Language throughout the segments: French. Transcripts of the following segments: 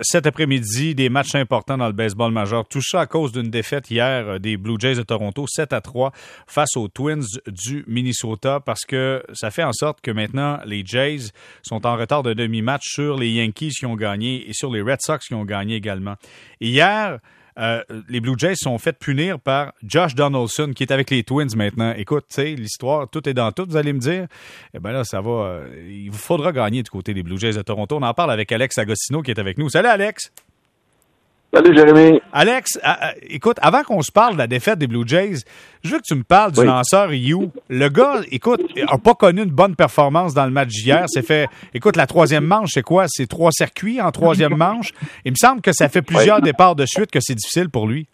cet après-midi, des matchs importants dans le baseball majeur. Tout ça à cause d'une défaite hier euh, des Blue Jays de Toronto, 7 à 3, face aux Twins du Minnesota, parce que ça fait en sorte que maintenant, les Jays sont en retard de demi-match sur les Yankees qui ont gagné et sur les Red Sox qui ont gagné également. Hier, euh, les Blue Jays sont fait punir par Josh Donaldson, qui est avec les Twins maintenant. Écoute, tu sais, l'histoire, tout est dans tout, vous allez me dire. Eh bien là, ça va. Euh, il vous faudra gagner du côté des Blue Jays de Toronto. On en parle avec Alex Agostino qui est avec nous. Salut, Alex! Salut Jérémy. Alex, écoute, avant qu'on se parle de la défaite des Blue Jays, je veux que tu me parles du lanceur You. Le gars, écoute, n'a pas connu une bonne performance dans le match d'hier. C'est fait, écoute, la troisième manche, c'est quoi? C'est trois circuits en troisième manche. Il me semble que ça fait plusieurs départs de suite que c'est difficile pour lui.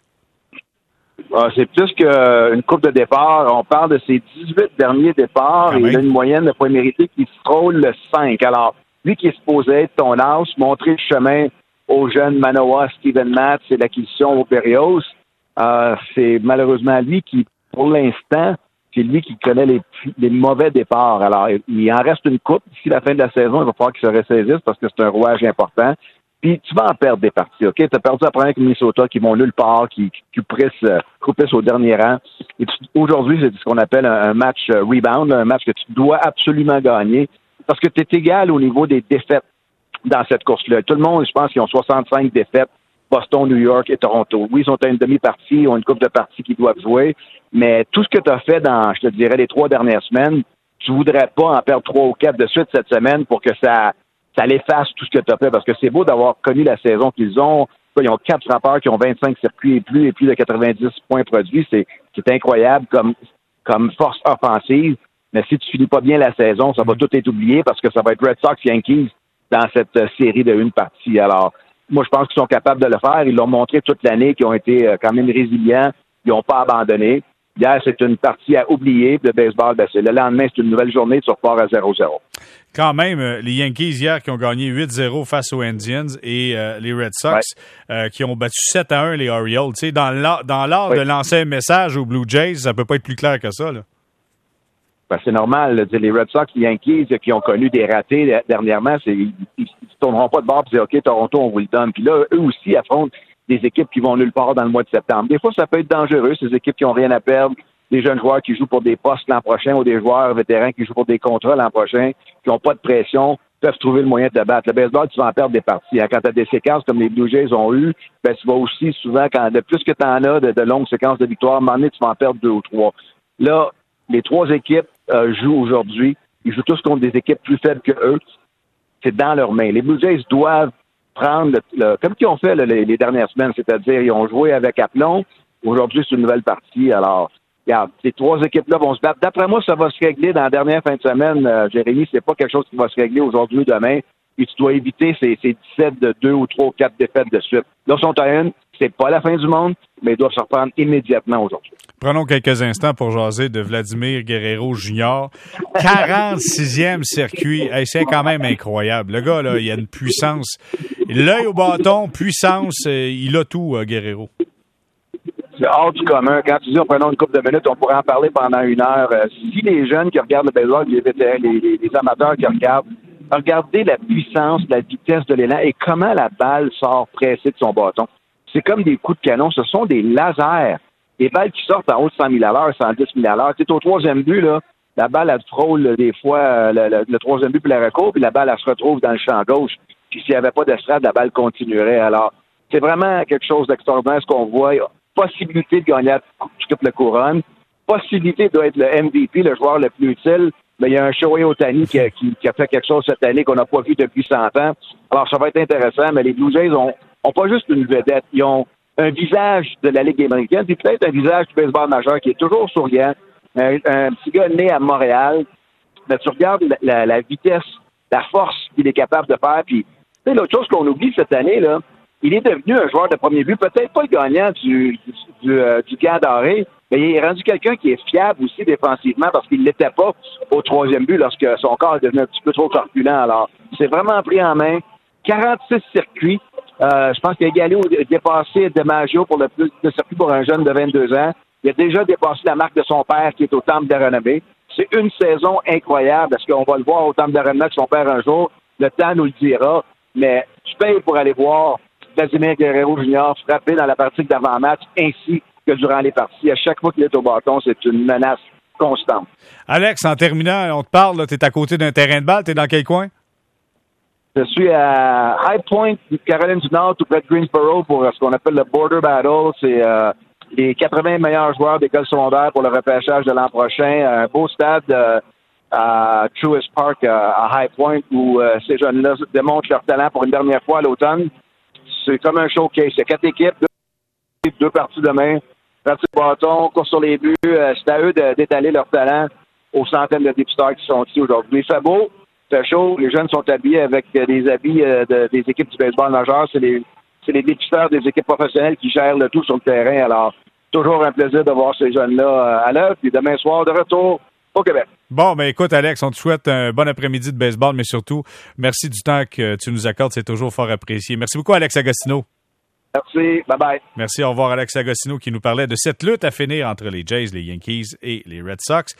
Ah, c'est plus qu'une coupe de départ. On parle de ses 18 derniers départs. il a une moyenne de points mérités qui frôle le 5. Alors, lui qui est supposé être ton âge, montrer le chemin aux jeunes Manoa, Steven Matt, c'est l'acquisition au Berrios. Euh, c'est malheureusement lui qui, pour l'instant, c'est lui qui connaît les, mauvais départs. Alors, il en reste une coupe. D'ici la fin de la saison, il va falloir qu'il se ressaisisse parce que c'est un rouage important. Puis tu vas en perdre des parties, OK? Tu as perdu la première avec Minnesota qui vont nulle part, qui, qui, qui au dernier rang. Et aujourd'hui, c'est ce qu'on appelle un, match euh, rebound, un match que tu dois absolument gagner parce que tu es égal au niveau des défaites dans cette course-là. Tout le monde, je pense qu'ils ont 65 défaites. Boston, New York et Toronto. Oui, ils sont à une demi-partie, ils ont une coupe de parties qu'ils doivent jouer, mais tout ce que tu as fait dans, je te dirais, les trois dernières semaines, tu voudrais pas en perdre trois ou quatre de suite cette semaine pour que ça, ça l'efface tout ce que tu as fait, parce que c'est beau d'avoir connu la saison qu'ils ont. Ils ont quatre frappeurs qui ont 25 circuits et plus et plus de 90 points produits. C'est, c'est incroyable comme, comme force offensive. Mais si tu finis pas bien la saison, ça va tout être oublié parce que ça va être Red Sox Yankees dans cette euh, série de une partie. Alors, moi, je pense qu'ils sont capables de le faire. Ils l'ont montré toute l'année, qu'ils ont été euh, quand même résilients. Ils n'ont pas abandonné. Hier, c'est une partie à oublier. Le baseball, ben, le lendemain, c'est une nouvelle journée. Tu repars à 0-0. Quand même, euh, les Yankees hier qui ont gagné 8-0 face aux Indians et les Red Sox qui ont battu 7-1 les Orioles. Dans l'art, de lancer un message aux Blue Jays, ça peut pas être plus clair que ça. Là. Ben, c'est normal. les Red Sox, les Yankees qui ont connu des ratés dernièrement, ils ne tourneront pas de bord et dire OK, Toronto, on vous le donne. Puis là, eux aussi affrontent des équipes qui vont nulle part dans le mois de septembre. Des fois, ça peut être dangereux, ces équipes qui n'ont rien à perdre, des jeunes joueurs qui jouent pour des postes l'an prochain ou des joueurs vétérans qui jouent pour des contrats l'an prochain, qui n'ont pas de pression, peuvent trouver le moyen de te battre. Le baseball, tu vas en perdre des parties. Hein. Quand tu as des séquences comme les Blue Jays ont eu, ben, tu vas aussi souvent, quand de plus que tu en as de, longues séquences de victoires, à un moment donné, tu vas en perdre deux ou trois. Là, les trois équipes euh, jouent aujourd'hui. Ils jouent tous contre des équipes plus faibles que eux. C'est dans leurs mains. Les Blue Jays doivent prendre le, comme ils ont fait les, dernières semaines, c'est-à-dire ils ont joué avec Aplomb. Aujourd'hui, c'est une nouvelle partie. Alors, regarde, ces trois équipes-là vont se battre. D'après moi, ça va se régler dans la dernière fin de semaine, euh, Jérémy. C'est pas quelque chose qui va se régler aujourd'hui ou demain. Et tu dois éviter ces, ces 17 de 2 ou 3 ou 4 défaites de suite. Là, sont à une. C'est pas la fin du monde, mais ils doivent se reprendre immédiatement aujourd'hui. Prenons quelques instants pour jaser de Vladimir Guerrero Jr. 46e circuit. c'est quand même incroyable. Le gars, là, il a une puissance. L'œil au bâton, puissance, euh, il a tout, euh, Guerrero. C'est hors du commun. Quand tu dis on prenons une couple de minutes, on pourrait en parler pendant une heure. Euh, si les jeunes qui regardent le baseball, les, les, les amateurs qui regardent, regardez la puissance, la vitesse de l'élan et comment la balle sort pressée de son bâton. C'est comme des coups de canon. Ce sont des lasers les balles qui sortent en haut de 100 000 à l'heure, 110 000 à l'heure. Tu au troisième but, là, la balle, elle frôle des fois euh, le, troisième but puis la recours, puis la balle, elle se retrouve dans le champ gauche. Puis s'il n'y avait pas d'estrade, la balle continuerait. Alors, c'est vraiment quelque chose d'extraordinaire ce qu'on voit. Possibilité de gagner la couronne. Possibilité d'être le MVP, le joueur le plus utile. Mais il y a un Shohei Otani qui a, qui, a fait quelque chose cette année qu'on n'a pas vu depuis 100 ans. Alors, ça va être intéressant. Mais les Blue Jays ont, ont pas juste une vedette. Ils ont un visage de la Ligue américaine, puis peut-être un visage du baseball majeur qui est toujours souriant. Un, petit gars né à Montréal. Mais tu regardes la, vitesse, la force qu'il est capable de faire. Puis, sais, l'autre chose qu'on oublie cette année, là, il est devenu un joueur de premier but, peut-être pas le gagnant du, du, euh, du mais il est rendu quelqu'un qui est fiable aussi défensivement parce qu'il ne l'était pas au troisième but lorsque son corps est devenu un petit peu trop corpulent. Alors, c'est vraiment pris en main. 46 circuits, euh, je pense qu'il a égalé ou dépassé de Maggio pour le plus de circuit pour un jeune de 22 ans. Il a déjà dépassé la marque de son père qui est au Temple de. C'est une saison incroyable. Est-ce qu'on va le voir au Temple de Renommée avec son père un jour? Le temps nous le dira. Mais tu payes pour aller voir Vladimir Guerrero Jr. frapper dans la partie d'avant-match ainsi que durant les parties. À chaque fois qu'il est au bâton, c'est une menace constante. Alex, en terminant, on te parle, tu es à côté d'un terrain de balle, tu es dans quel coin? Je suis à High Point, Caroline du Nord, tout près de Greensboro pour ce qu'on appelle le Border Battle. C'est euh, les 80 meilleurs joueurs d'école secondaire pour le repêchage de l'an prochain. Un beau stade euh, à Truist Park, euh, à High Point, où ces jeunes-là démontrent leur talent pour une dernière fois à l'automne. C'est comme un showcase. C'est quatre équipes, deux, parties demain. Partie de bâton, course sur les buts. c'est à eux d'étaler leur talent aux centaines de députeurs qui sont ici aujourd'hui. Fait beau chaud. Les jeunes sont habillés avec euh, des habits euh, des équipes du baseball majeur. C'est les, c'est les dépisteurs des équipes professionnelles qui gèrent le tout sur le terrain. Alors, toujours un plaisir de voir ces jeunes-là euh, à l'œuvre. Puis demain soir, de retour au Québec. Bon, ben écoute, Alex, on te souhaite un bon après-midi de baseball, mais surtout, merci du temps que tu nous accordes. C'est toujours fort apprécié. Merci beaucoup, Alex Agostino. Merci. Bye-bye. Merci. Au revoir, Alex Agostino, qui nous parlait de cette lutte à finir entre les Jays, les Yankees et les Red Sox.